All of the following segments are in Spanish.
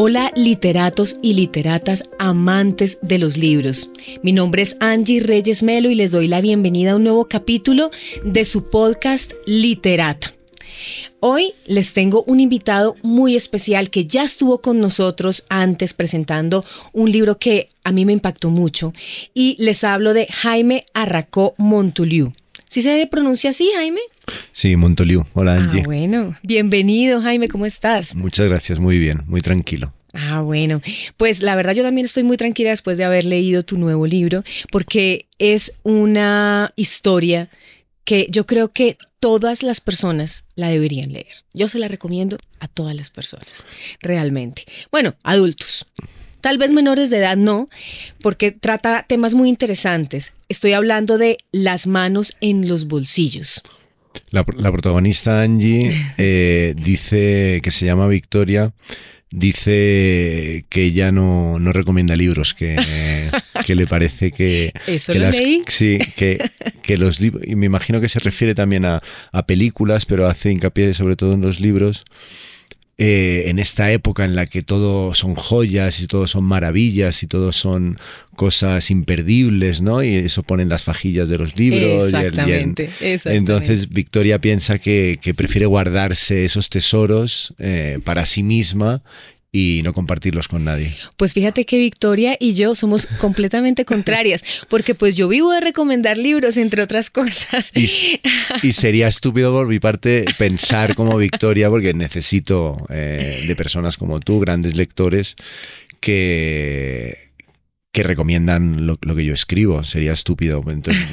Hola literatos y literatas amantes de los libros. Mi nombre es Angie Reyes Melo y les doy la bienvenida a un nuevo capítulo de su podcast Literata. Hoy les tengo un invitado muy especial que ya estuvo con nosotros antes presentando un libro que a mí me impactó mucho y les hablo de Jaime Arracó Montuliu. ¿Sí se pronuncia así, Jaime? Sí, Montoliu. Hola, ah, Angie. Ah, bueno. Bienvenido, Jaime. ¿Cómo estás? Muchas gracias. Muy bien. Muy tranquilo. Ah, bueno. Pues la verdad yo también estoy muy tranquila después de haber leído tu nuevo libro, porque es una historia que yo creo que todas las personas la deberían leer. Yo se la recomiendo a todas las personas, realmente. Bueno, adultos. Tal vez menores de edad no, porque trata temas muy interesantes. Estoy hablando de las manos en los bolsillos. La, protagonista Angie eh, dice que se llama Victoria dice que ella no, recomienda libros, que, le parece que... ¿Eso que lo leí? Sí, que, que, los libros... Y me imagino que se refiere también a, a películas, pero hace hincapié sobre todo en los libros. Eh, en esta época en la que todo son joyas y todo son maravillas y todo son cosas imperdibles, ¿no? Y eso ponen las fajillas de los libros. Exactamente. Entonces Victoria piensa que, prefiere guardarse esos tesoros eh, para sí misma y no compartirlos con nadie. Pues fíjate que Victoria y yo somos completamente contrarias, porque pues yo vivo de recomendar libros, entre otras cosas. Y, sería estúpido por mi parte pensar como Victoria, porque necesito eh, de personas como tú, grandes lectores, que que recomiendan lo, que yo escribo. Sería estúpido.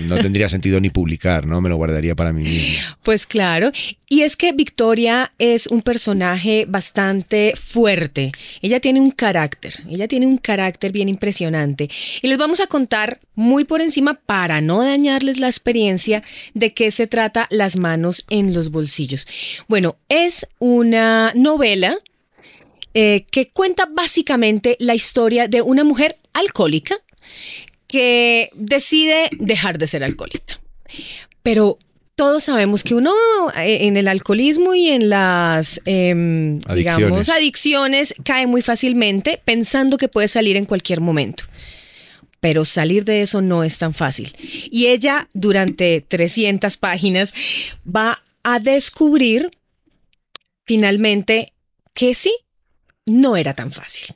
no tendría sentido ni publicar, ¿no? Me lo guardaría para mí mismo. Pues claro. Y es que Victoria es un personaje bastante fuerte. Ella tiene un carácter. Ella tiene un carácter bien impresionante. Y les vamos a contar muy por encima para no dañarles la experiencia de qué se trata Las manos en los bolsillos. Bueno, es una novela eh, que cuenta básicamente la historia de una mujer alcohólica que decide dejar de ser alcohólica. Pero todos sabemos que uno eh, en el alcoholismo y en las, em, digamos, adicciones cae muy fácilmente pensando que puede salir en cualquier momento. Pero salir de eso no es tan fácil. Y ella, durante 300 páginas, va a descubrir finalmente que sí, no era tan fácil.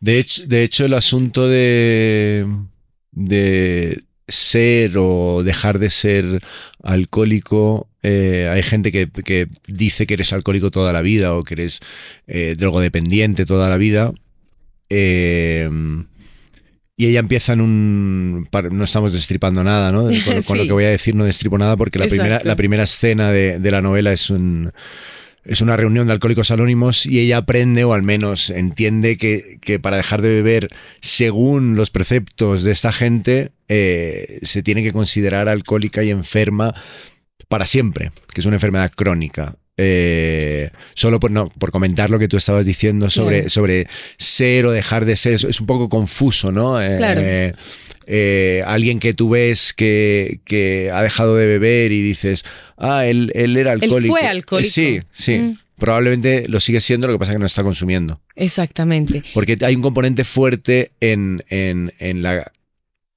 De hecho, de hecho, el asunto de, de ser o dejar de ser alcohólico, eh, hay gente que, dice que eres alcohólico toda la vida o que eres eh, drogodependiente toda la vida. Eh, y ella empieza en un... No estamos destripando nada, ¿no? Con, lo que voy a decir no destripo nada porque la, primera, la primera escena de la novela es un es una reunión de alcohólicos anónimos y ella aprende, o al menos entiende, que, para dejar de beber, según los preceptos de esta gente, eh, se tiene que considerar alcohólica y enferma para siempre, que es una enfermedad crónica. Eh, solo por, no, por comentar lo que tú estabas diciendo sobre, sobre ser o dejar de ser, es, un poco confuso, ¿no? Eh, alguien que tú ves que, que ha dejado de beber y dices, ah, él, él era alcohólico. Él fue alcohólico. Sí, sí. Mm. Probablemente lo sigue siendo, lo que pasa es que no está consumiendo. Exactamente. Porque hay un componente fuerte en, en, en la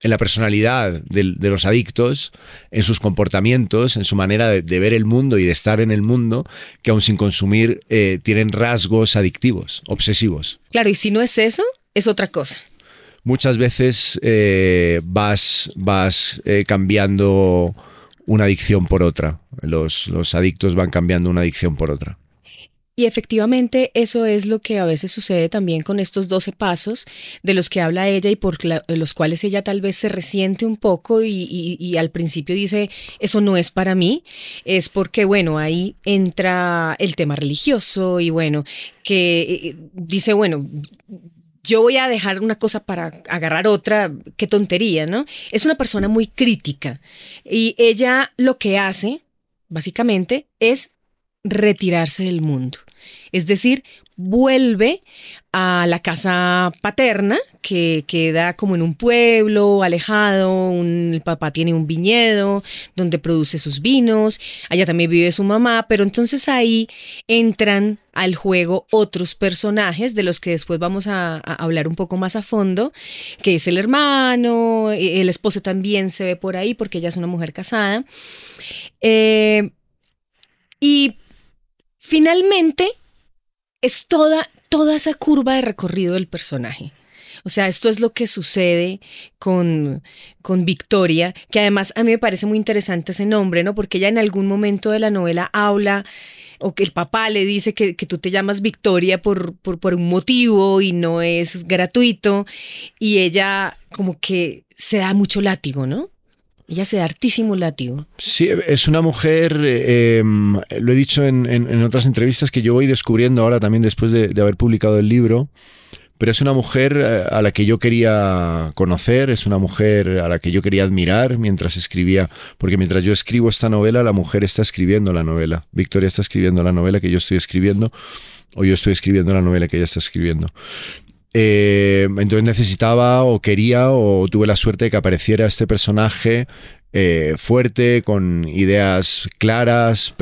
en la personalidad de, de, los adictos, en sus comportamientos, en su manera de, ver el mundo y de estar en el mundo, que aún sin consumir eh, tienen rasgos adictivos, obsesivos. Claro, y si no es eso, es otra cosa. Muchas veces eh, vas, vas eh, cambiando una adicción por otra. Los, los adictos van cambiando una adicción por otra. Y efectivamente eso es lo que a veces sucede también con estos 12 pasos de los que habla ella y por los cuales ella tal vez se resiente un poco y, al principio dice, eso no es para mí, es porque, bueno, ahí entra el tema religioso y bueno, que eh, dice, bueno, yo voy a dejar una cosa para agarrar otra, qué tontería, ¿no? Es una persona muy crítica y ella lo que hace, básicamente, es retirarse del mundo. Es decir, vuelve a la casa paterna, que queda como en un pueblo alejado, el papá tiene un viñedo donde produce sus vinos, allá también vive su mamá, pero entonces ahí entran al juego otros personajes de los que después vamos a, hablar un poco más a fondo, que es el hermano, e, el esposo también se ve por ahí porque ella es una mujer casada. Eh, y finalmente es toda, toda esa curva de recorrido del personaje. O sea, esto es lo que sucede con, con Victoria, que además a mí me parece muy interesante ese nombre, ¿no? Porque ella en algún momento de la novela habla o que el papá le dice que, tú te llamas Victoria por, por, un motivo y no es gratuito, y ella como que se da mucho látigo, ¿no? Ella se da hartísimo látigo. Sí, es una mujer, eh, em, lo he dicho en, otras entrevistas que yo voy descubriendo ahora también después de, de haber publicado el libro, pero es una mujer eh, a la que yo quería conocer, es una mujer a la que yo quería admirar mientras escribía, porque mientras yo escribo esta novela, la mujer está escribiendo la novela. Victoria está escribiendo la novela que yo estoy escribiendo, o yo estoy escribiendo la novela que ella está escribiendo. Eh, entonces necesitaba o quería o tuve la suerte de que apareciera este personaje eh, fuerte, con ideas claras,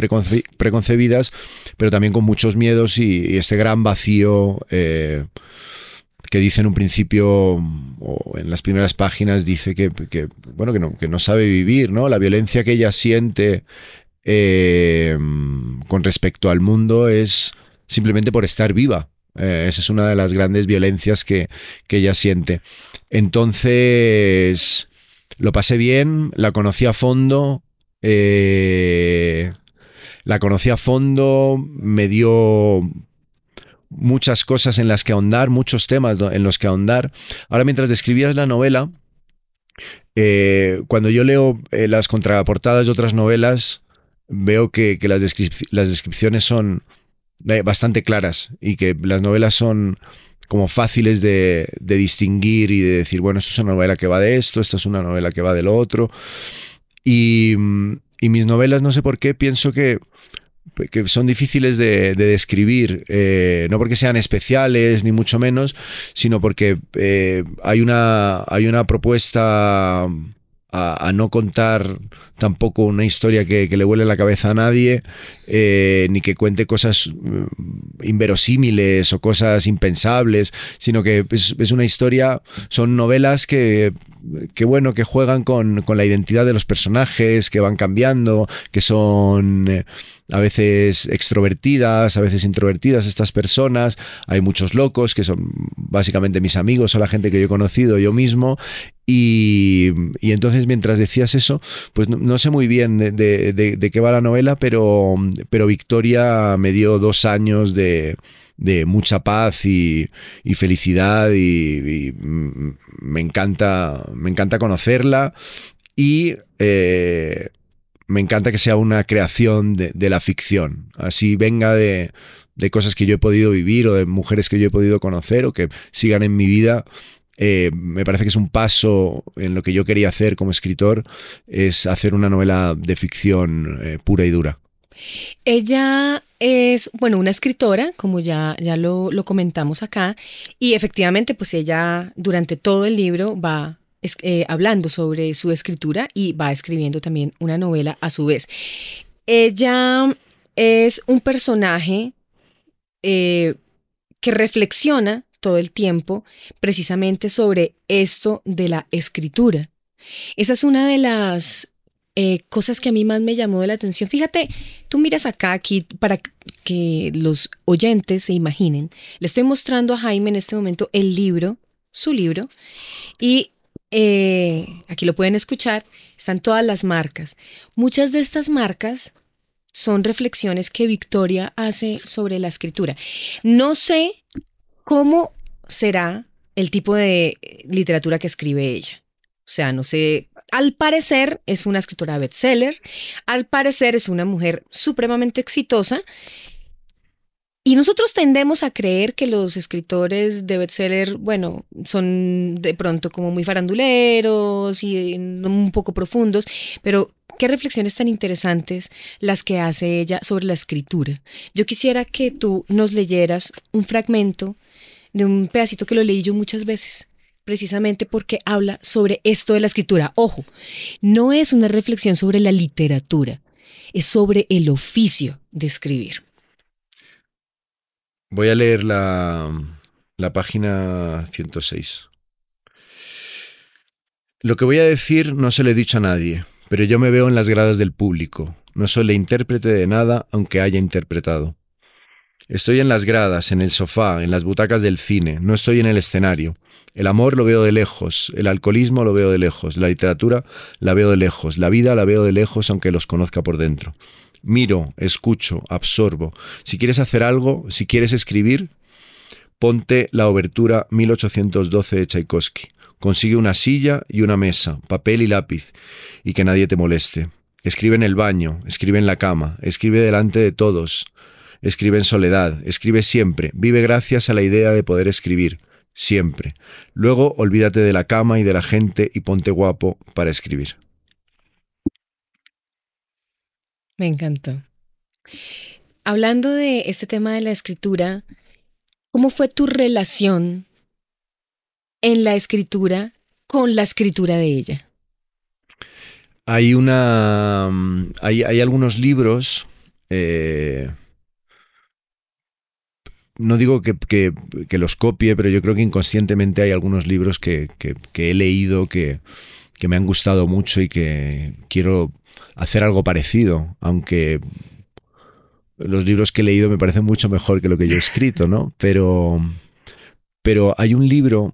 preconcebidas, pero también con muchos miedos y, este gran vacío que dice en un principio, o en las primeras páginas, dice que, bueno, que no, que no sabe vivir, ¿no? La violencia que ella siente eh, con respecto al mundo es simplemente por estar viva. Eh, esa es una de las grandes violencias que, ella siente. Entonces, lo pasé bien, la conocí a fondo. Eh, la conocí a fondo, me dio muchas cosas en las que ahondar, muchos temas en los que ahondar. Ahora, mientras describías la novela, eh, cuando yo leo eh, las contraportadas de otras novelas, veo que, las, descripciones son eh, bastante claras y que las novelas son como fáciles de, distinguir y de decir, bueno, esto es una novela que va de esto, esto es una novela que va del otro. Y mis novelas, no sé por qué, pienso que que son difíciles de, describir, eh, no porque sean especiales ni mucho menos, sino porque eh, hay, una, hay una propuesta a, no contar tampoco una historia que, le huele la cabeza a nadie, eh, ni que cuente cosas mm, inverosímiles o cosas impensables, sino que es, una historia, son novelas que, que bueno, que juegan con, con, la identidad de los personajes, que van cambiando, que son a veces extrovertidas, a veces introvertidas estas personas, hay muchos locos que son básicamente mis amigos o la gente que yo he conocido yo mismo. Y, entonces mientras decías eso, pues sé muy bien de, qué va la novela, pero, pero Victoria me dio dos años de, mucha paz y, felicidad y, me encanta me encanta conocerla y eh, me encanta que sea una creación de, la ficción. Así venga de, cosas que yo he podido vivir o de mujeres que yo he podido conocer o que sigan en mi vida. Eh, me parece que es un paso en lo que yo quería hacer como escritor, es hacer una novela de ficción eh, pura y dura. Ella es, bueno, una escritora, como ya, ya lo, comentamos acá, y efectivamente, pues ella durante todo el libro va eh, hablando sobre su escritura y va escribiendo también una novela a su vez. Ella es un personaje que reflexiona todo el tiempo precisamente sobre esto de la escritura. Esa es una de las eh, cosas que a mí más me llamó de la atención. Fíjate, tú miras acá, aquí, para que los oyentes se imaginen. Le estoy mostrando a Jaime en este momento el libro, su libro, y eh, aquí lo pueden escuchar, están todas las marcas. Muchas de estas marcas son reflexiones que Victoria hace sobre la escritura. No sé cómo será el tipo de literatura que escribe ella. O sea, no sé, al parecer es una escritora bestseller, al parecer es una mujer supremamente exitosa y nosotros tendemos a creer que los escritores de bestseller, bueno, son de pronto como muy faranduleros y un poco profundos, pero qué reflexiones tan interesantes las que hace ella sobre la escritura. Yo quisiera que tú nos leyeras un fragmento de un pedacito que lo leí yo muchas veces precisamente porque habla sobre esto de la escritura. Ojo, no es una reflexión sobre la literatura, es sobre el oficio de escribir. Voy a leer la, la página 106. Lo que voy a decir no se lo he dicho a nadie, pero yo me veo en las gradas del público. No soy intérprete de nada, aunque haya interpretado. Estoy en las gradas, en el sofá, en las butacas del cine, no estoy en el escenario. El amor lo veo de lejos, el alcoholismo lo veo de lejos, la literatura la veo de lejos, la vida la veo de lejos aunque los conozca por dentro. Miro, escucho, absorbo. Si quieres hacer algo, si quieres escribir, ponte la obertura 1812 de Tchaikovsky. Consigue una silla y una mesa, papel y lápiz, y que nadie te moleste. Escribe en el baño, escribe en la cama, escribe delante de todos, Escribe en soledad, escribe siempre, vive gracias a la idea de poder escribir, siempre. Luego olvídate de la cama y de la gente y ponte guapo para escribir. Me encantó. Hablando de este tema de la escritura, ¿cómo fue tu relación en la escritura con la escritura de ella? Hay una. Mm, hay, algunos libros. Eh, no digo que, los copie, pero yo creo que inconscientemente hay algunos libros que, he leído que, me han gustado mucho y que quiero hacer algo parecido, aunque los libros que he leído me parecen mucho mejor que lo que yo he escrito, ¿no? Pero, pero hay un libro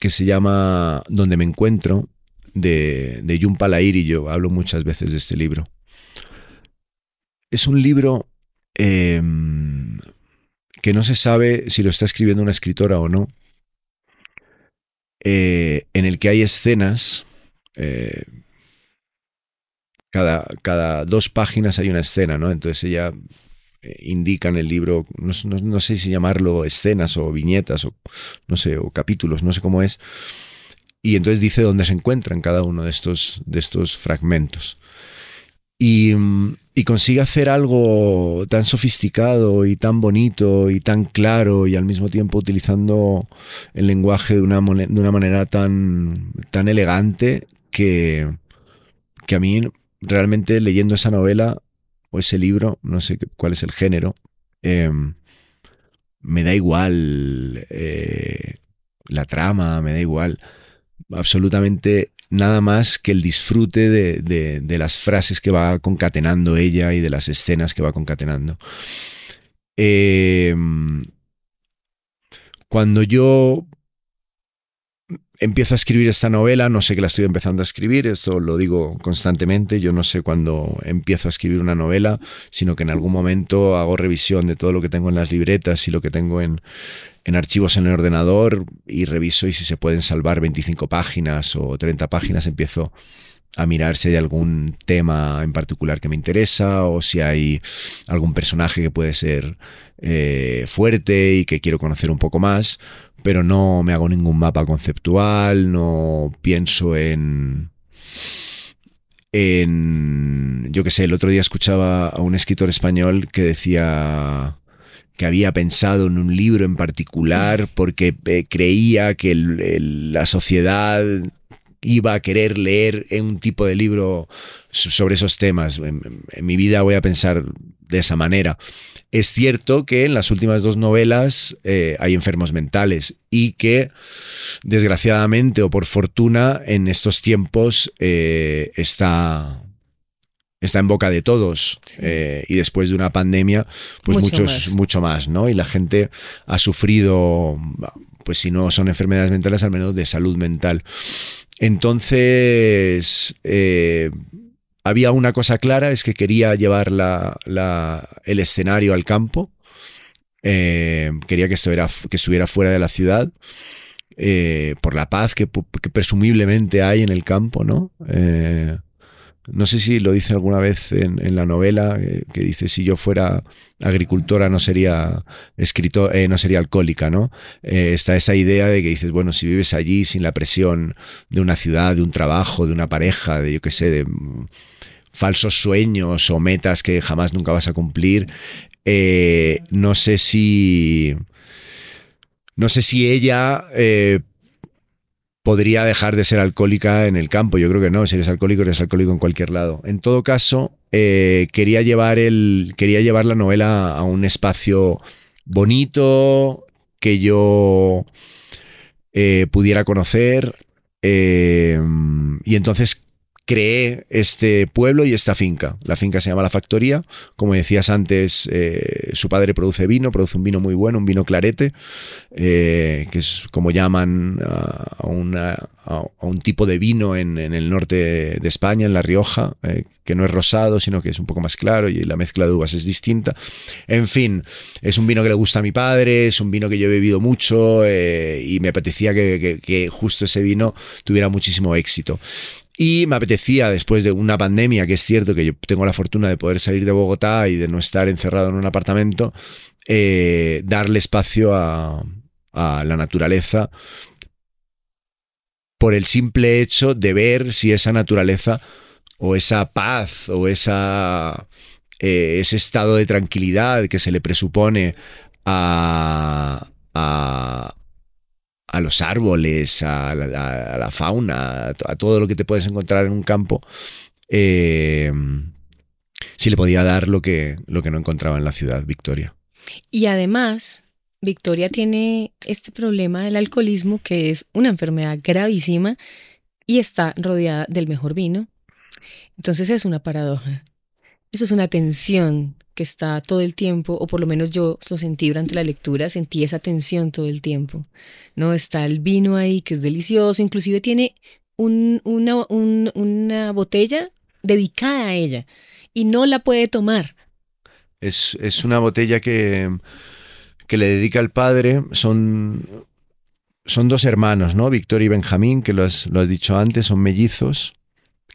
que se llama Donde me encuentro, de, de Jun y yo hablo muchas veces de este libro. Es un libro em, que no se sabe si lo está escribiendo una escritora o no, eh, en el que hay escenas, eh, cada, cada, dos páginas hay una escena, ¿no? Entonces ella eh, indica en el libro, no, sé si llamarlo escenas o viñetas o no sé, o capítulos, no sé cómo es, y entonces dice dónde se encuentran cada uno de estos, de estos fragmentos. Y, consigue hacer algo tan sofisticado y tan bonito y tan claro y al mismo tiempo utilizando el lenguaje de una, de una manera tan, tan elegante que, que a mí realmente leyendo esa novela o ese libro, no sé cuál es el género, em, me da igual eh, la trama, me da igual absolutamente nada más que el disfrute de, las frases que va concatenando ella y de las escenas que va concatenando. Em, cuando yo empiezo a escribir esta novela, no sé que la estoy empezando a escribir, esto lo digo constantemente, yo no sé cuándo empiezo a escribir una novela, sino que en algún momento hago revisión de todo lo que tengo en las libretas y lo que tengo en, en archivos en el ordenador y reviso y si se pueden salvar 25 páginas o 30 páginas empiezo a mirar si hay algún tema en particular que me interesa o si hay algún personaje que puede ser eh, fuerte y que quiero conocer un poco más pero no me hago ningún mapa conceptual, no pienso en... en yo qué sé, el otro día escuchaba a un escritor español que decía que había pensado en un libro en particular porque eh, creía que la sociedad iba a querer leer un tipo de libro sobre esos temas. En, en, mi vida voy a pensar de esa manera. Es cierto que en las últimas dos novelas eh, hay enfermos mentales y que, desgraciadamente o por fortuna, en estos tiempos eh, está, está en boca de todos. Eh, y después de una pandemia, pues mucho muchos, más. mucho más, ¿no? Y la gente ha sufrido, pues si no son enfermedades mentales, al menos de salud mental. Entonces, había una cosa clara, es que quería llevar el escenario al campo. Eh, quería que, esto que estuviera fuera de la ciudad. Eh, por la paz que, presumiblemente hay en el campo, ¿no? Eh, no sé si lo dice alguna vez en, la novela, que dice si yo fuera agricultora no sería escritor, no sería alcohólica, ¿no? está esa idea de que dices, bueno, si vives allí sin la presión de una ciudad, de un trabajo, de una pareja, de yo qué sé, de falsos sueños o metas que jamás nunca vas a cumplir. Eh, no sé si. No sé si ella eh, podría dejar de ser alcohólica en el campo. Yo creo que no. Si eres alcohólico, eres alcohólico en cualquier lado. En todo caso, eh, quería, llevar el, quería llevar la novela a un espacio bonito, que yo eh, pudiera conocer. eh, y entonces creé este pueblo y esta finca. La finca se llama La Factoría. Como decías antes, eh, su padre produce vino, produce un vino muy bueno, un vino clarete, eh, que es como llaman a, una- un tipo de vino en, el norte de España, en La Rioja, eh, que no es rosado, sino que es un poco más claro y la mezcla de uvas es distinta. En fin, es un vino que le gusta a mi padre, es un vino que yo he bebido mucho y me apetecía que justo ese vino tuviera muchísimo éxito. Y me apetecía, después de una pandemia, que es cierto que yo tengo la fortuna de poder salir de Bogotá y de no estar encerrado en un apartamento, eh, darle espacio a, la naturaleza por el simple hecho de ver si esa naturaleza o esa paz o esa, eh, ese estado de tranquilidad que se le presupone a, a los árboles, a la, fauna, a, to- a todo lo que te puedes encontrar en un campo, eh, si le podía dar lo que, lo que no encontraba en la ciudad, Victoria. Y además, Victoria tiene este problema del alcoholismo, que es una enfermedad gravísima, y está rodeada del mejor vino. Entonces es una paradoja. Eso es una tensión que está todo el tiempo, o por lo menos yo lo sentí durante la lectura, sentí esa tensión todo el tiempo. ¿no? Está el vino ahí que es delicioso, inclusive tiene un- una, un- una botella dedicada a ella y no la puede tomar. Es, es una botella que, que le dedica al padre. Son, son dos hermanos, ¿no? Victoria y Benjamín, que lo has, lo has dicho antes, son mellizos.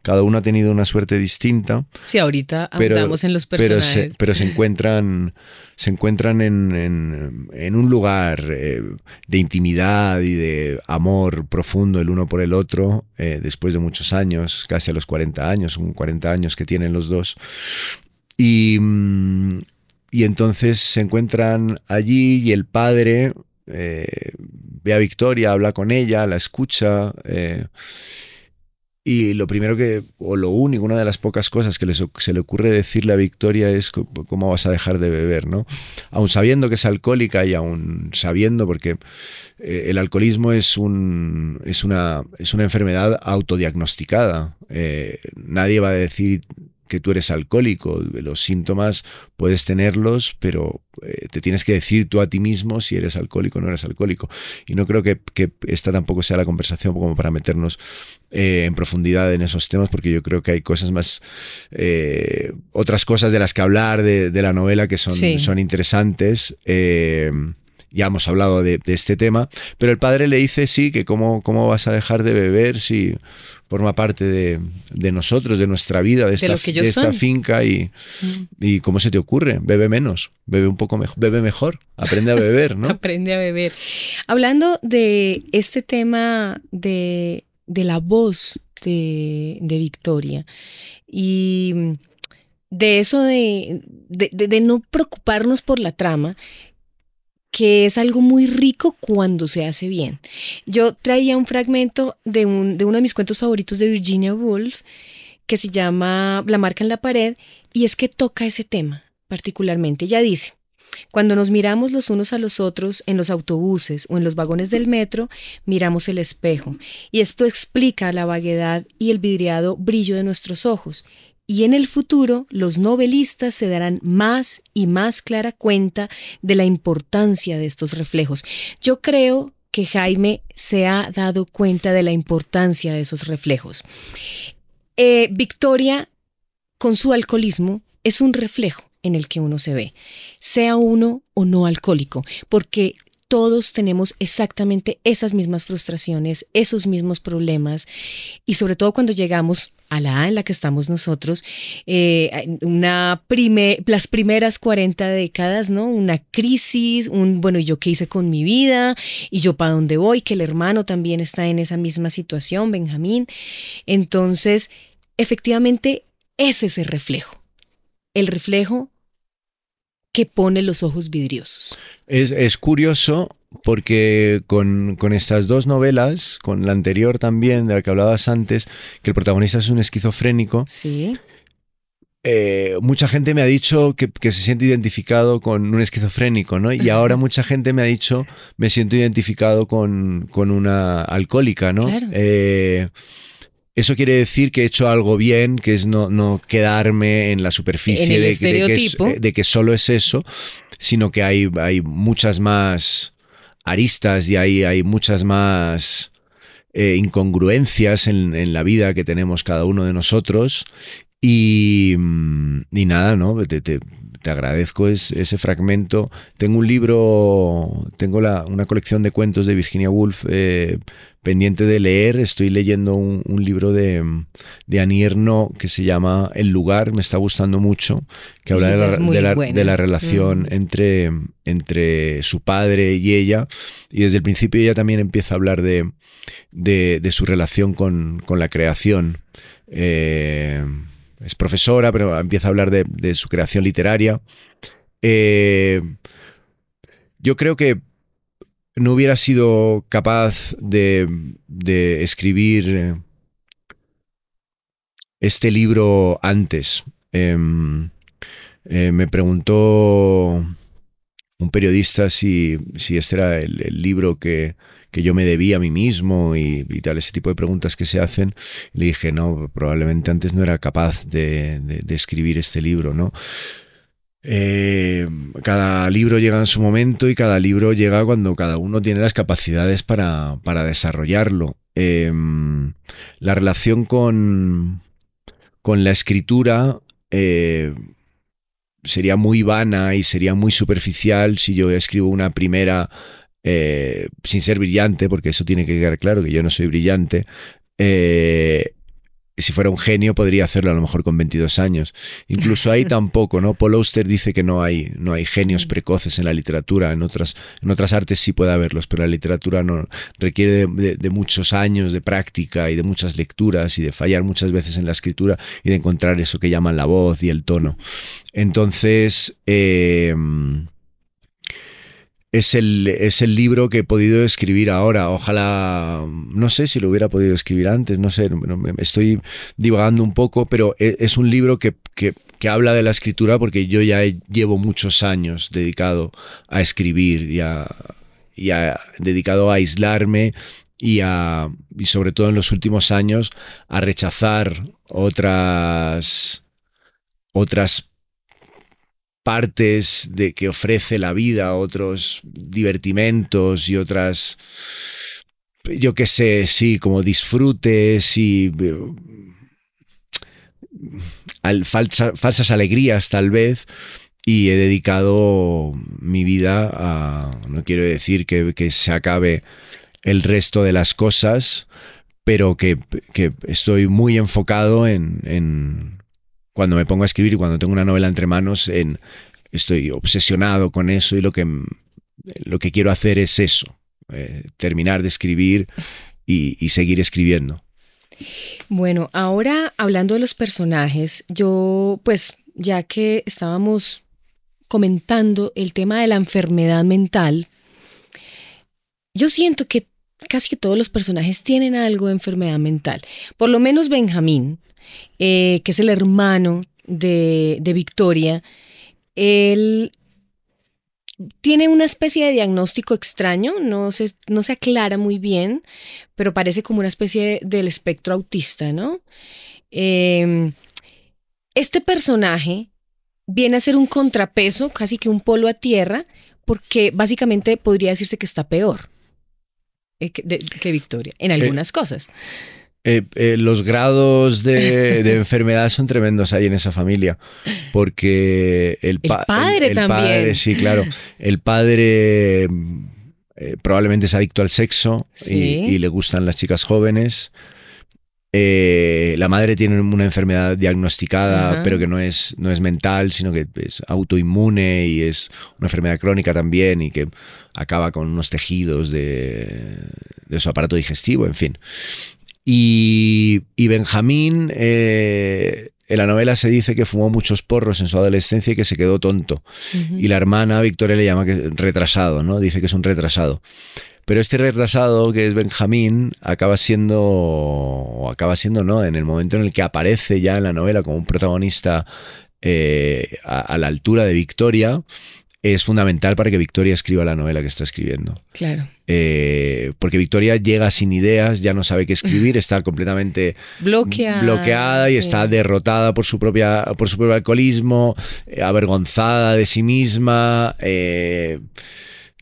Cada uno ha tenido una suerte distinta, Sí, ahorita Pero- andamos en los pero personajes. se, pero se encuentran, se encuentran en, en- en un lugar eh, de intimidad y de amor profundo el uno por el otro, eh, después de muchos años, casi a los 40 años, un 40 años que tienen los dos. Y, mm, y entonces se encuentran allí y el padre eh, ve a Victoria, habla con ella, la escucha. eh, y lo primero que, o lo único, una de las pocas cosas que les se le ocurre decirle a Victoria es cómo vas a dejar de beber, ¿no? Aun sabiendo que es alcohólica y aún sabiendo, porque eh, el alcoholismo es, un, es, una, es una enfermedad autodiagnosticada. Eh, nadie va a decir que tú eres alcohólico. Los síntomas puedes tenerlos, pero eh, te tienes que decir tú a ti mismo si eres alcohólico o no eres alcohólico. Y no creo que, que esta tampoco sea la conversación como para meternos eh, en profundidad en esos temas, porque yo creo que hay cosas más, eh, otras cosas de las que hablar de, de la novela que son, Sí. son interesantes. Eh, ya hemos hablado de, de este tema, pero el padre le dice sí, que cómo, cómo vas a dejar de beber si forma parte de, de nosotros, de nuestra vida, de esta, de finca y, Mm. y cómo se te ocurre, bebe menos, bebe un poco mejor, bebe mejor, aprende a beber, ¿no? Aprende a beber. Hablando de este tema de, de la voz de, de Victoria y de eso de- de no preocuparnos por la trama, que es algo muy rico cuando se hace bien. Yo traía un fragmento de, un, de uno de mis cuentos favoritos de Virginia Woolf, que se llama La marca en la pared, y es que toca ese tema particularmente. Ella dice, cuando nos miramos los unos a los otros en los autobuses o en los vagones del metro, miramos el espejo, y esto explica la vaguedad y el vidriado brillo de nuestros ojos. Y en el futuro, los novelistas se darán más y más clara cuenta de la importancia de estos reflejos. Yo creo que Jaime se ha dado cuenta de la importancia de esos reflejos. Eh, Victoria, con su alcoholismo, es un reflejo en el que uno se ve, sea uno o no alcohólico, porque todos tenemos exactamente esas mismas frustraciones, esos mismos problemas, y sobre todo cuando llegamos a la edad en la que estamos nosotros, eh, una las primeras 40 décadas, ¿no? Una crisis, un, bueno, ¿y yo qué hice con mi vida? ¿Y yo para dónde voy? Que el hermano también está en esa misma situación, Benjamín. Entonces, efectivamente, es ese reflejo. El reflejo que pone los ojos vidriosos. Es, es curioso porque con, con estas dos novelas, con la anterior también, de la que hablabas antes, que el protagonista es un esquizofrénico, Sí. eh, mucha gente me ha dicho que, se siente identificado con un esquizofrénico, ¿no? Y ahora mucha gente me ha dicho, me siento identificado con, una alcohólica, ¿no? Eh, eso quiere decir que he hecho algo bien, que es no, quedarme en la superficie de, que de, que solo es eso, sino que hay, hay muchas más aristas y hay, hay muchas más eh, incongruencias en, la vida que tenemos cada uno de nosotros. Y, mm, nada, ¿no? Te, agradezco ese fragmento. Tengo un libro, tengo una colección de cuentos de Virginia Woolf eh, pendiente de leer. Estoy leyendo un, libro de, de Annie que se llama El lugar, me está gustando mucho, que habla de la, relación mm. entre, entre su padre y ella. Y desde el principio ella también empieza a hablar de, de, su relación con, la creación. Eh, es profesora, pero empieza a hablar de, su creación literaria. Eh, yo creo que no hubiera sido capaz de, escribir este libro antes. Em, eh, me preguntó un periodista si, si este era el, libro que, yo me debía a mí mismo y, tal, ese tipo de preguntas que se hacen. le dije, no, probablemente antes no era capaz de, escribir este libro, ¿no? Eh, cada libro llega en su momento y cada libro llega cuando cada uno tiene las capacidades para, desarrollarlo. Em, la relación con, con la escritura eh, sería muy vana y sería muy superficial si yo escribo una primera eh, sin ser brillante, porque eso tiene que quedar claro que yo no soy brillante si fuera un genio podría hacerlo a lo mejor con 22 años. Incluso ahí tampoco, ¿no? Paul Auster dice que no hay, no hay genios mm. precoces en la literatura, en otras, en otras artes sí puede haberlos, pero la literatura no requiere de, muchos años de práctica y de muchas lecturas y de fallar muchas veces en la escritura y de encontrar eso que llaman la voz y el tono. Entonces, eh, es el, es el libro que he podido escribir ahora. Ojalá, no sé si lo hubiera podido escribir antes, no sé, estoy divagando un poco, pero e, es un libro que, habla de la escritura porque yo ya llevo muchos años dedicado a escribir y, a, dedicado a aislarme y, a, y sobre todo en los últimos años a rechazar otras otras partes de que ofrece la vida, otros divertimentos y otras, yo qué sé, sí, como disfrutes y al, falsas alegrías tal vez. Y he dedicado mi vida a, no quiero decir que, se acabe el resto de las cosas, pero que, estoy muy enfocado en cuando me pongo a escribir y cuando tengo una novela entre manos, estoy obsesionado con eso y lo que, lo que quiero hacer es eso, eh, terminar de escribir y, seguir escribiendo. Bueno, ahora hablando de los personajes, yo pues ya que estábamos comentando el tema de la enfermedad mental, yo siento que casi todos los personajes tienen algo de enfermedad mental. Por lo menos Benjamín, eh, que es el hermano de, Victoria, él tiene una especie de diagnóstico extraño, no se, no se aclara muy bien, pero parece como una especie del espectro autista, ¿no? Em, este personaje viene a ser un contrapeso, casi que un polo a tierra, porque básicamente podría decirse que está peor eh, que, Victoria, en eh, algunas cosas. Eh, eh, los grados de, enfermedad son tremendos ahí en esa familia, porque el, padre también. sí, claro. El padre eh, probablemente es adicto al sexo y, le gustan las chicas jóvenes. la madre tiene una enfermedad diagnosticada, pero que no es, no es mental, sino que es autoinmune y es una enfermedad crónica también y que acaba con unos tejidos de, de su aparato digestivo, en fin. Y, Benjamín, eh, en la novela se dice que fumó muchos porros en su adolescencia y que se quedó tonto. Y la hermana Victoria le llama que retrasado, ¿no? Dice que es un retrasado. Pero este retrasado, que es Benjamín, acaba siendo, o acaba siendo, ¿no? En el momento en el que aparece ya en la novela como un protagonista eh, a, la altura de Victoria, es fundamental para que Victoria escriba la novela que está escribiendo. Claro. Eh, porque Victoria llega sin ideas, ya no sabe qué escribir, está completamente bloqueada, bloqueada y está derrotada por su, propia, por su propio alcoholismo, eh, avergonzada de sí misma. Eh,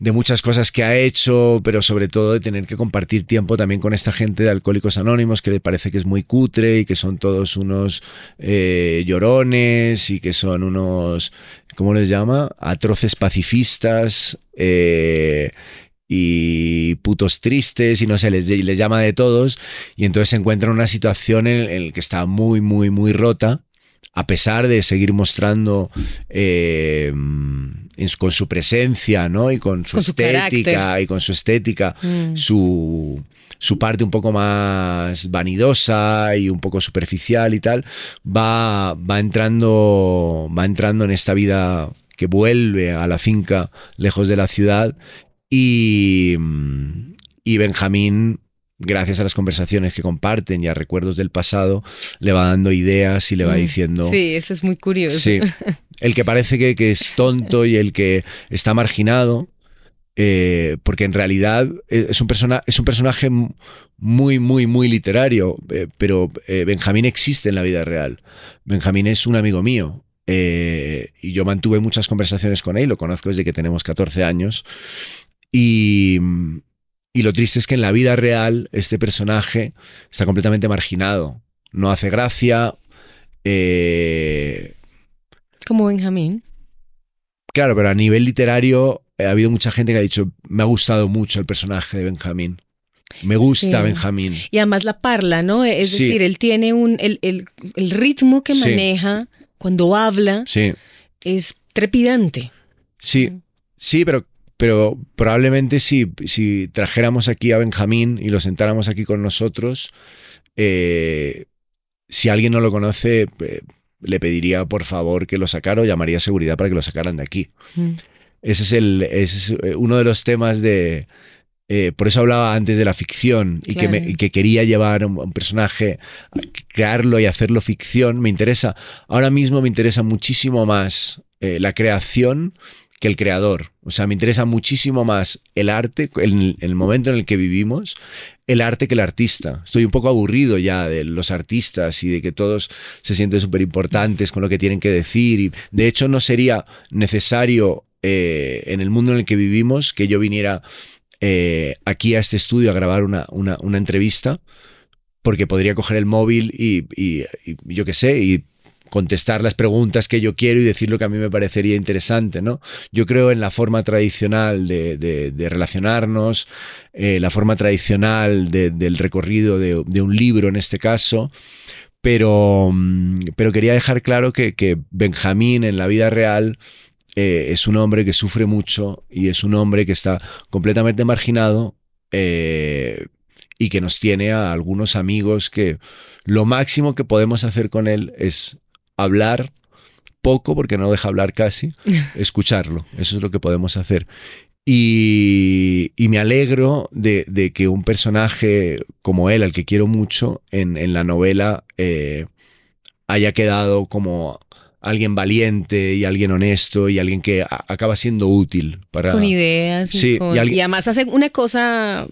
de muchas cosas que ha hecho, pero sobre todo de tener que compartir tiempo también con esta gente de Alcohólicos Anónimos que le parece que es muy cutre y que son todos unos eh, llorones y que son unos, ¿cómo les llama? Atroces pacifistas. Eh, y putos tristes y no sé, les, les llama de todos y entonces se encuentra en una situación en, la que está muy, muy, muy rota a pesar de seguir mostrando eh, con su presencia, ¿no? Y con su estética, y con su estética, mm. su, su parte un poco más vanidosa y un poco superficial y tal, va, va entrando, va entrando en esta vida que vuelve a la finca lejos de la ciudad y, y Benjamín gracias a las conversaciones que comparten y a recuerdos del pasado, le va dando ideas y le va mm. diciendo... Sí, eso es muy curioso. Sí, el que parece que, es tonto y el que está marginado, eh, porque en realidad es un, persona, es un personaje muy, muy, muy literario, eh, pero eh, Benjamín existe en la vida real. Benjamín es un amigo mío. y yo mantuve muchas conversaciones con él, lo conozco desde que tenemos 14 años. Y, y lo triste es que en la vida real este personaje está completamente marginado. No hace gracia. Eh... Como Benjamín. Claro, pero a nivel literario eh, ha habido mucha gente que ha dicho, me ha gustado mucho el personaje de Benjamín. Me gusta Benjamín. Y además la parla, ¿no? Es decir, él tiene un, el, ritmo que maneja cuando habla es trepidante. Sí, sí, pero pero probablemente si, si trajéramos aquí a Benjamín y lo sentáramos aquí con nosotros, eh, si alguien no lo conoce, eh, le pediría por favor que lo sacara o llamaría a seguridad para que lo sacaran de aquí. Mm. Ese es, el, es eh, uno de los temas de... por eso hablaba antes de la ficción y, que que, quería llevar un, un, personaje, crearlo y hacerlo ficción. Me interesa, ahora mismo me interesa muchísimo más la creación que el creador. O sea, me interesa muchísimo más el arte, en el momento en el que vivimos, el arte que el artista. Estoy un poco aburrido ya de los artistas y de que todos se sienten súper importantes con lo que tienen que decir. Y de hecho, no sería necesario eh, en el mundo en el que vivimos que yo viniera eh, aquí a este estudio a grabar una, una, entrevista, porque podría coger el móvil y, y yo qué sé, y contestar las preguntas que yo quiero y decir lo que a mí me parecería interesante, ¿no? Yo creo en la forma tradicional de, relacionarnos, eh, la forma tradicional del recorrido de, un libro en este caso, pero, mm, pero quería dejar claro que, Benjamín en la vida real eh, es un hombre que sufre mucho y es un hombre que está completamente marginado eh, y que nos tiene a algunos amigos que lo máximo que podemos hacer con él es hablar poco, porque no deja hablar casi, escucharlo. Eso es lo que podemos hacer. Y, me alegro de, que un personaje como él, al que quiero mucho, en, la novela eh, haya quedado como alguien valiente y alguien honesto y alguien que acaba siendo útil para... Con ideas. Y, y además hace una cosa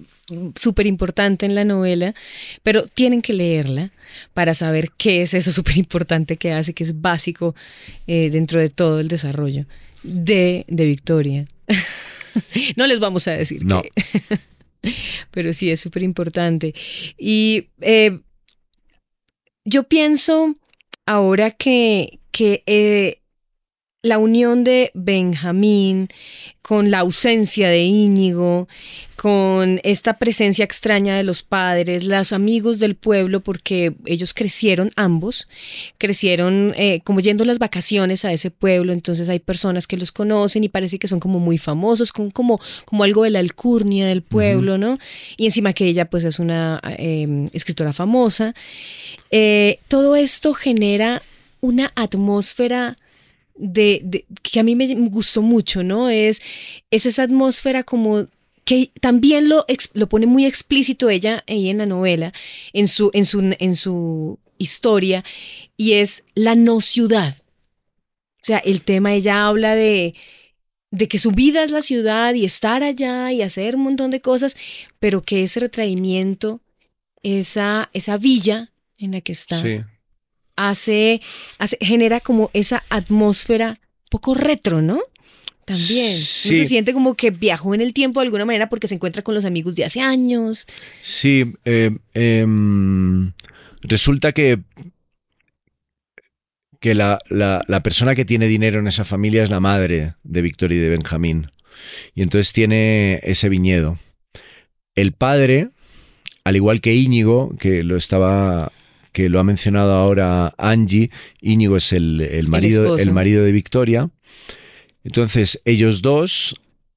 súper importante en la novela, pero tienen que leerla para saber qué es eso súper importante que hace, que es básico eh, dentro de todo el desarrollo de, Victoria. no les vamos a decir no. pero sí es súper importante. Y eh, yo pienso ahora que, que eh, la unión de Benjamín con la ausencia de Íñigo, con esta presencia extraña de los padres, los amigos del pueblo, porque ellos crecieron ambos, crecieron eh, como yendo las vacaciones a ese pueblo, entonces hay personas que los conocen y parece que son como muy famosos, como, como, como algo de la alcurnia del pueblo, ¿no? Y encima que ella pues es una em, escritora famosa. Eh, todo esto genera una atmósfera de, que a mí me gustó mucho, ¿no? Es, es esa atmósfera como que también lo, lo pone muy explícito ella ahí en la novela, en su, en su, en su historia, y es la no ciudad. O sea, el tema, ella habla de, de que su vida es la ciudad y estar allá y hacer un montón de cosas, pero que ese retraimiento, esa, esa villa en la que está, hace, hace, genera como esa atmósfera poco retro, ¿no? También. se siente como que viajó en el tiempo de alguna manera porque se encuentra con los amigos de hace años. Sí. Eh, em, resulta que que la, persona que tiene dinero en esa familia es la madre de Víctor y de Benjamín. Y entonces tiene ese viñedo. El padre, al igual que Íñigo, que lo estaba que lo ha mencionado ahora Angie, Íñigo es el, marido, el, marido de Victoria. Entonces, ellos dos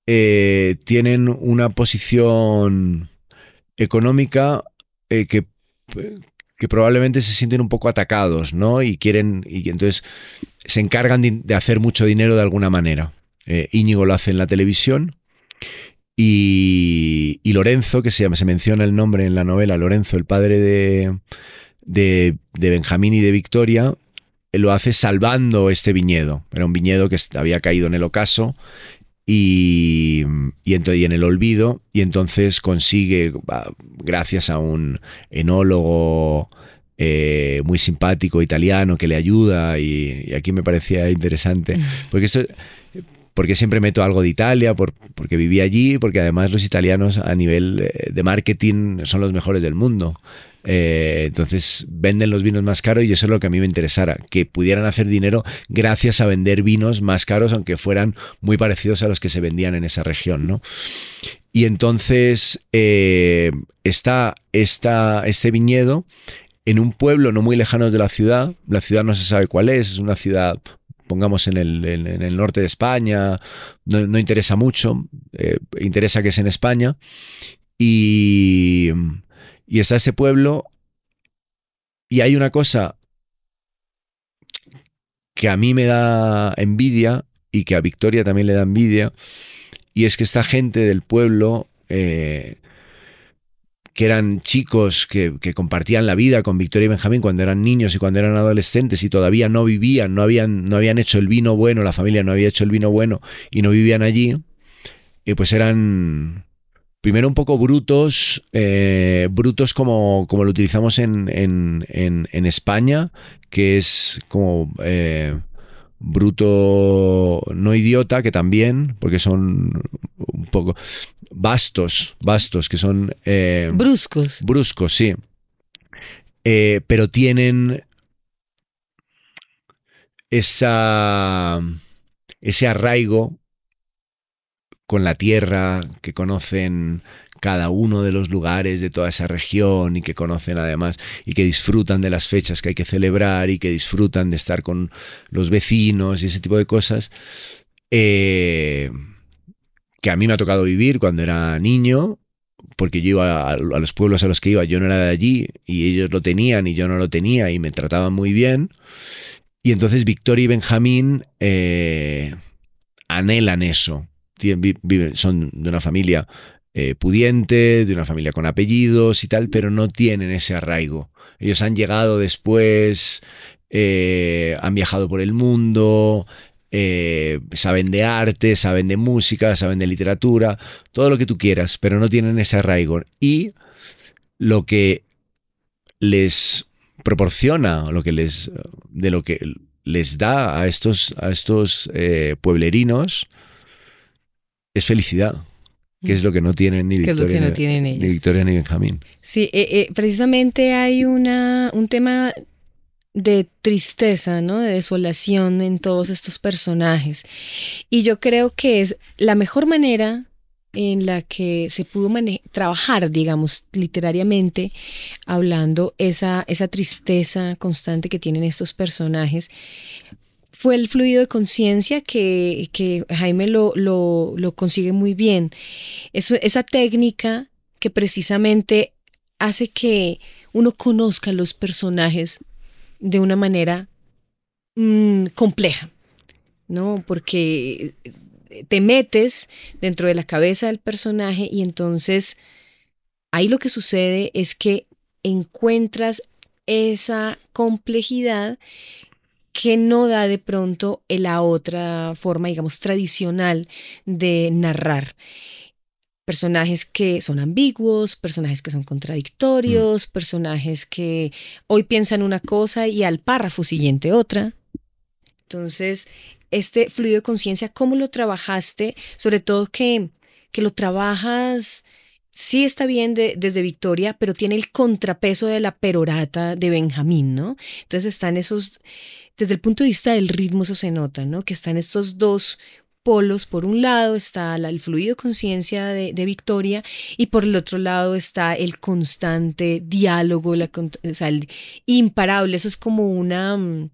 eh, tienen una posición económica eh, que, que probablemente se sienten un poco atacados, ¿no? Y quieren, y entonces se encargan de, hacer mucho dinero de alguna manera. Eh, Íñigo lo hace en la televisión y, Lorenzo, que se, llama, se menciona el nombre en la novela, Lorenzo, el padre de, de, Benjamín y de Victoria, lo hace salvando este viñedo. Era un viñedo que había caído en el ocaso y, y, en el olvido y entonces consigue, gracias a un enólogo eh, muy simpático italiano que le ayuda y, aquí me parecía interesante, porque esto... Porque siempre meto algo de Italia, porque viví allí, porque además los italianos a nivel eh, de marketing son los mejores del mundo. Eh, entonces venden los vinos más caros y eso es lo que a mí me interesara, que pudieran hacer dinero gracias a vender vinos más caros, aunque fueran muy parecidos a los que se vendían en esa región, ¿no? Y entonces eh, está este viñedo en un pueblo no muy lejano de la ciudad. La ciudad no se sabe cuál es, es una ciudad, pongamos en el, norte de España, no, interesa mucho, eh, interesa que es en España. Y, y está ese pueblo y hay una cosa que a mí me da envidia y que a Victoria también le da envidia, y es que esta gente del pueblo, eh, que eran chicos que, compartían la vida con Victoria y Benjamín cuando eran niños y cuando eran adolescentes y todavía no vivían, no habían, no habían hecho el vino bueno, la familia no había hecho el vino bueno y no vivían allí, y pues eran primero un poco brutos, eh, brutos como, como, lo utilizamos en, en, España, que es como eh, bruto, no idiota, que también, porque son un poco bastos, bastos, que son... Eh, bruscos. Bruscos, sí. pero tienen esa, ese arraigo con la tierra, que conocen cada uno de los lugares de toda esa región y que conocen además y que disfrutan de las fechas que hay que celebrar y que disfrutan de estar con los vecinos y ese tipo de cosas, eh, que a mí me ha tocado vivir cuando era niño, porque yo iba a, los pueblos a los que iba, yo no era de allí y ellos lo tenían y yo no lo tenía y me trataban muy bien. Y entonces Victoria y Benjamín eh, anhelan eso son de una familia eh, pudiente, de una familia con apellidos y tal, pero no tienen ese arraigo. Ellos han llegado después, eh, han viajado por el mundo, eh, saben de arte, saben de música, saben de literatura, todo lo que tú quieras, pero no tienen ese arraigo. Y lo que les proporciona, lo que les, de lo que les da a estos, a estos pueblerinos, es felicidad, que es lo que no tienen ni Victoria, ni, Victoria ni Benjamín. Sí, eh, eh, precisamente hay una, un tema de tristeza, ¿no? De desolación en todos estos personajes. Y yo creo que es la mejor manera en la que se pudo trabajar, digamos, literariamente, hablando esa, esa tristeza constante que tienen estos personajes, fue el fluido de conciencia que, Jaime lo, lo, consigue muy bien. esa técnica que precisamente hace que uno conozca los personajes de una manera mm, compleja, ¿no? Porque te metes dentro de la cabeza del personaje y entonces ahí lo que sucede es que encuentras esa complejidad que no da de pronto la otra forma, digamos, tradicional de narrar. Personajes que son ambiguos, personajes que son contradictorios, mm. personajes que hoy piensan una cosa y al párrafo siguiente otra. Entonces, este fluido de conciencia, ¿cómo lo trabajaste? Sobre todo que, que lo trabajas sí está bien desde Victoria, pero tiene el contrapeso de la perorata de Benjamín, ¿no? Entonces están esos, desde el punto de vista del ritmo eso se nota, ¿no? Que están estos dos polos. Por un lado está el fluido de conciencia de, Victoria y por el otro lado está el constante diálogo, la, o sea, el imparable. Eso es como una... Mm,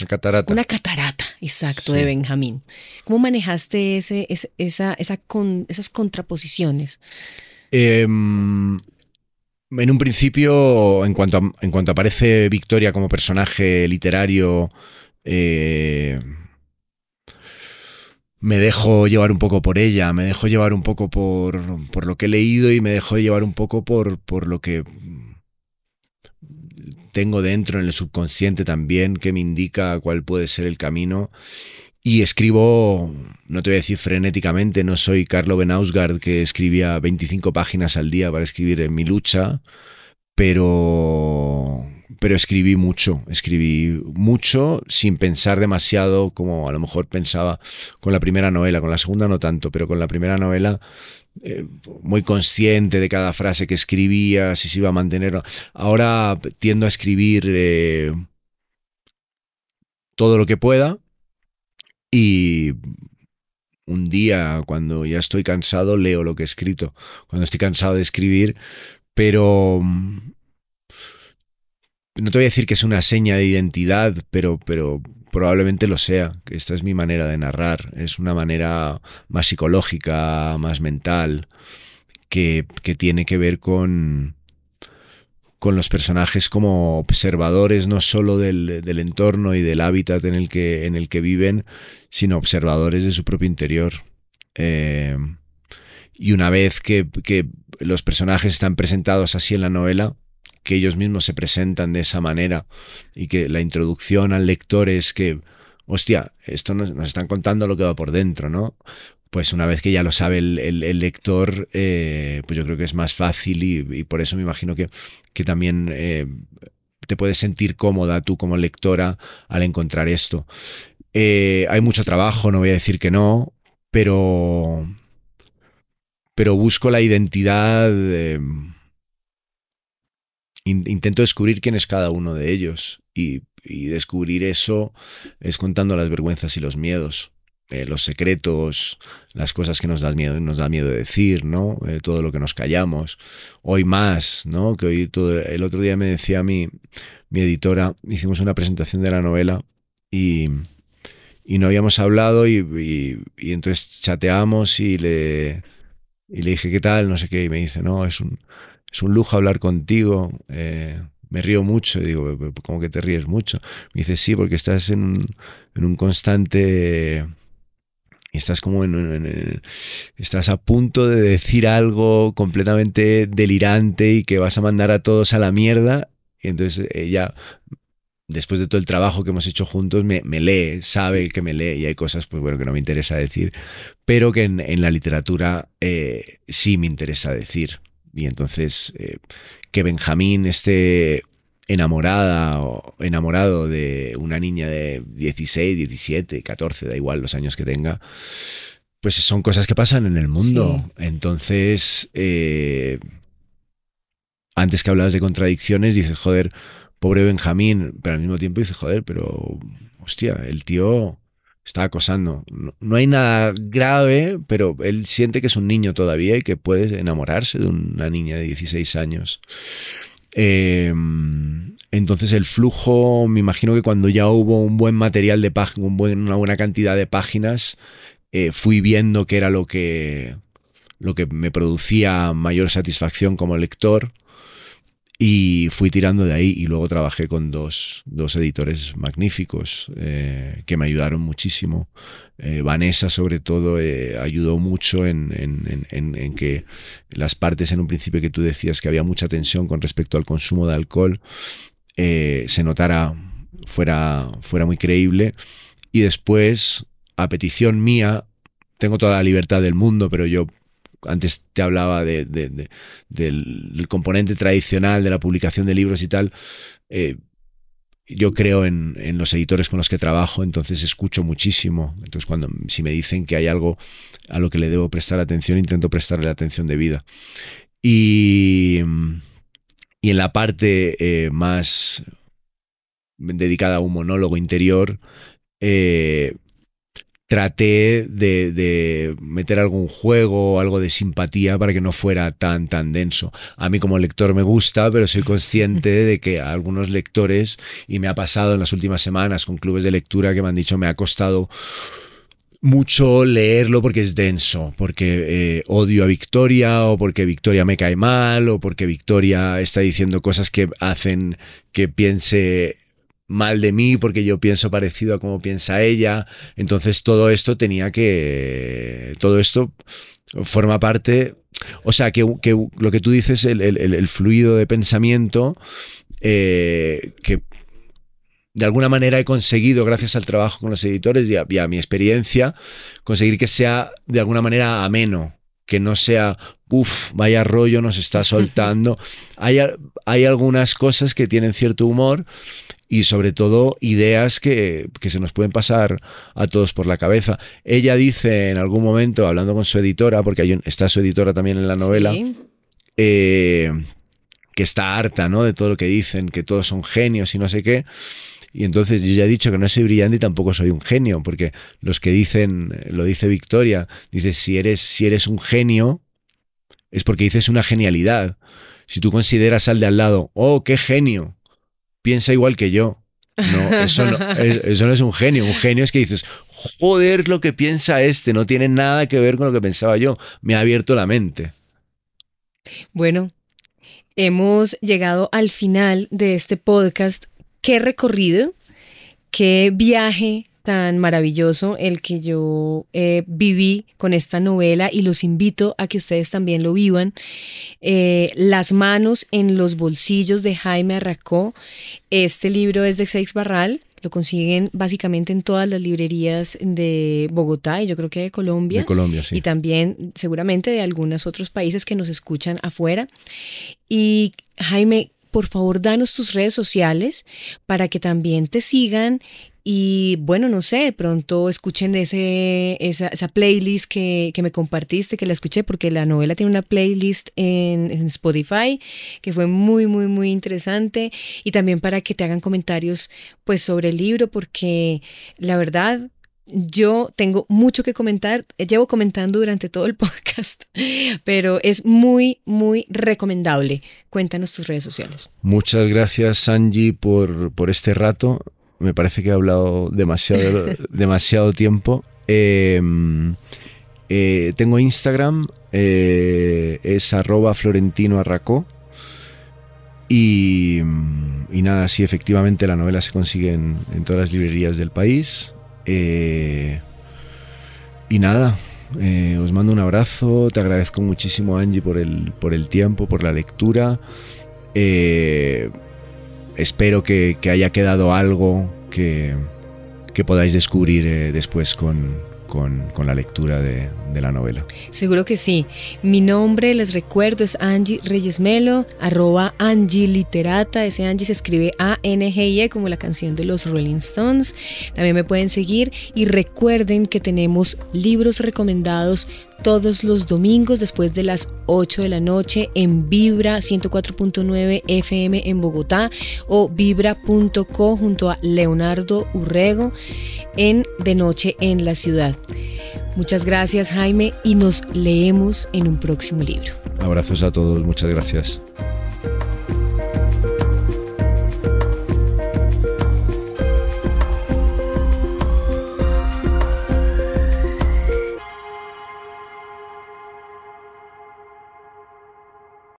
una catarata. Una catarata, exacto, de Benjamín. ¿Cómo manejaste ese, esa, esa con, esas contraposiciones? Em, en un principio, en cuanto, aparece Victoria como personaje literario, eh, me dejo llevar un poco por ella, me dejo llevar un poco por, lo que he leído y me dejo llevar un poco por lo que tengo dentro en el subconsciente también, que me indica cuál puede ser el camino. Y escribo, no te voy a decir frenéticamente, no soy Carlo Benausgard que escribía 25 páginas al día para escribir en mi lucha, pero, pero escribí mucho, escribí mucho sin pensar demasiado como a lo mejor pensaba con la primera novela, con la segunda no tanto, pero con la primera novela eh, muy consciente de cada frase que escribía, si se iba a mantener. Ahora tiendo a escribir eh, todo lo que pueda y un día, cuando ya estoy cansado, leo lo que he escrito. Cuando estoy cansado de escribir, pero mm, no te voy a decir que es una seña de identidad, pero, pero probablemente lo sea, que esta es mi manera de narrar. Es una manera más psicológica, más mental, que, que tiene que ver con, con los personajes como observadores no solo del, entorno y del hábitat en el que, en el que viven, sino observadores de su propio interior. Eh, y una vez que, los personajes están presentados así en la novela, que ellos mismos se presentan de esa manera y que la introducción al lector es que, hostia, esto nos están contando lo que va por dentro, ¿no? Pues una vez que ya lo sabe el, lector, eh, pues yo creo que es más fácil y, por eso me imagino que, que también eh, te puedes sentir cómoda tú como lectora al encontrar esto. Eh, hay mucho trabajo, no voy a decir que no, pero, pero busco la identidad. intento descubrir quién es cada uno de ellos y descubrir eso es contando las vergüenzas y los miedos. Eh, los secretos, las cosas que nos da miedo, nos da miedo de decir, ¿no? Eh, todo lo que nos callamos. Hoy más, ¿no? Que hoy todo, el otro día me decía mi, mi editora, hicimos una presentación de la novela y, y no habíamos hablado y, y, entonces chateamos y le, y le dije, ¿qué tal? No sé qué, y me dice, no, es un, es un lujo hablar contigo. Eh, me río mucho, y digo, ¿cómo que te ríes mucho? Me dice, sí, porque estás en en un constante estás como en, estás a punto de decir algo completamente delirante y que vas a mandar a todos a la mierda y entonces ella después de todo el trabajo que hemos hecho juntos me, lee sabe que me lee y hay cosas pues bueno que no me interesa decir pero que en, la literatura eh, sí me interesa decir. Y entonces eh, que Benjamín esté enamorada o enamorado de una niña de 16, 17, 14, da igual los años que tenga, pues son cosas que pasan en el mundo. Entonces, eh, antes que hablabas de contradicciones, dices, joder, pobre Benjamín, pero al mismo tiempo dices, joder, pero, hostia, el tío está acosando. No, hay nada grave, pero él siente que es un niño todavía y que puede enamorarse de una niña de 16 años. Em, entonces el flujo, me imagino que cuando ya hubo un buen material de páginas, una buena cantidad de páginas, eh, fui viendo que era lo que, lo que me producía mayor satisfacción como lector. Y fui tirando de ahí y luego trabajé con dos, dos editores magníficos eh, que me ayudaron muchísimo. Eh, Vanessa sobre todo eh, ayudó mucho en, en, en, en, que las partes en un principio que tú decías que había mucha tensión con respecto al consumo de alcohol se notara fuera, fuera muy creíble y después a petición mía tengo toda la libertad del mundo pero yo antes te hablaba de, de, de, del, componente tradicional de la publicación de libros y tal. Eh, yo creo en, los editores con los que trabajo, entonces escucho muchísimo. Entonces, cuando si me dicen que hay algo a lo que le debo prestar atención, intento prestarle atención debida. Y, y en la parte eh, más dedicada a un monólogo interior, eh, traté de, de, meter algún juego, algo de simpatía para que no fuera tan, tan denso. A mí como lector me gusta, pero soy consciente de que a algunos lectores, y me ha pasado en las últimas semanas con clubes de lectura que me han dicho me ha costado mucho leerlo porque es denso, porque eh, odio a Victoria o porque Victoria me cae mal o porque Victoria está diciendo cosas que hacen que piense mal de mí porque yo pienso parecido a como piensa ella. Entonces todo esto tenía que... Todo esto forma parte... O sea, que, que lo que tú dices, el, el, el fluido de pensamiento, eh, que de alguna manera he conseguido, gracias al trabajo con los editores y a, y a, mi experiencia, conseguir que sea de alguna manera ameno, que no sea, uff, vaya rollo nos está soltando. hay, hay algunas cosas que tienen cierto humor, y sobre todo ideas que, que, se nos pueden pasar a todos por la cabeza. Ella dice en algún momento, hablando con su editora, porque hay un, está su editora también en la novela, sí. eh, que está harta ¿no? de todo lo que dicen, que todos son genios y no sé qué. Y entonces yo ya he dicho que no soy brillante y tampoco soy un genio, porque los que dicen, lo dice Victoria, dice, si eres, si eres un genio, es porque dices una genialidad. Si tú consideras al de al lado, oh, qué genio, piensa igual que yo. No, eso no, eso no es un genio. Un genio es que dices, joder, lo que piensa este no tiene nada que ver con lo que pensaba yo. Me ha abierto la mente. Bueno, hemos llegado al final de este podcast. Qué recorrido, qué viaje tan maravilloso el que yo eh, viví con esta novela y los invito a que ustedes también lo vivan. Eh, Las manos en los bolsillos de Jaime Arracó. Este libro es de Seix Barral. Lo consiguen básicamente en todas las librerías de Bogotá y yo creo que de Colombia. De Colombia, sí. Y también seguramente de algunos otros países que nos escuchan afuera. Y Jaime, por favor, danos tus redes sociales para que también te sigan y bueno, no sé, pronto escuchen ese, esa, esa playlist que, que, me compartiste, que la escuché, porque la novela tiene una playlist en, en, Spotify que fue muy, muy, muy interesante. Y también para que te hagan comentarios pues sobre el libro, porque la verdad yo tengo mucho que comentar, llevo comentando durante todo el podcast, pero es muy, muy recomendable. Cuéntanos tus redes sociales. Muchas gracias, Sanji, por, por este rato me parece que he hablado demasiado, demasiado tiempo. Eh, eh, tengo Instagram, eh, es arroba florentino arracó. Y, y, nada, sí, efectivamente la novela se consigue en, en todas las librerías del país. y nada, os mando un abrazo, te agradezco muchísimo Angie por el, por el tiempo, por la lectura. Eh, espero que, haya quedado algo que, podáis descubrir eh, después con, la lectura de, de, la novela. Seguro que sí. Mi nombre, les recuerdo, es Angie Reyes Melo, arroba Angie Literata. Ese Angie se escribe A-N-G-I-E como la canción de los Rolling Stones. También me pueden seguir y recuerden que tenemos libros recomendados todos los domingos después de las 8 de la noche en Vibra 104.9 FM en Bogotá o vibra.co junto a Leonardo Urrego en De Noche en la Ciudad. Muchas gracias Jaime y nos leemos en un próximo libro. Abrazos a todos, muchas gracias.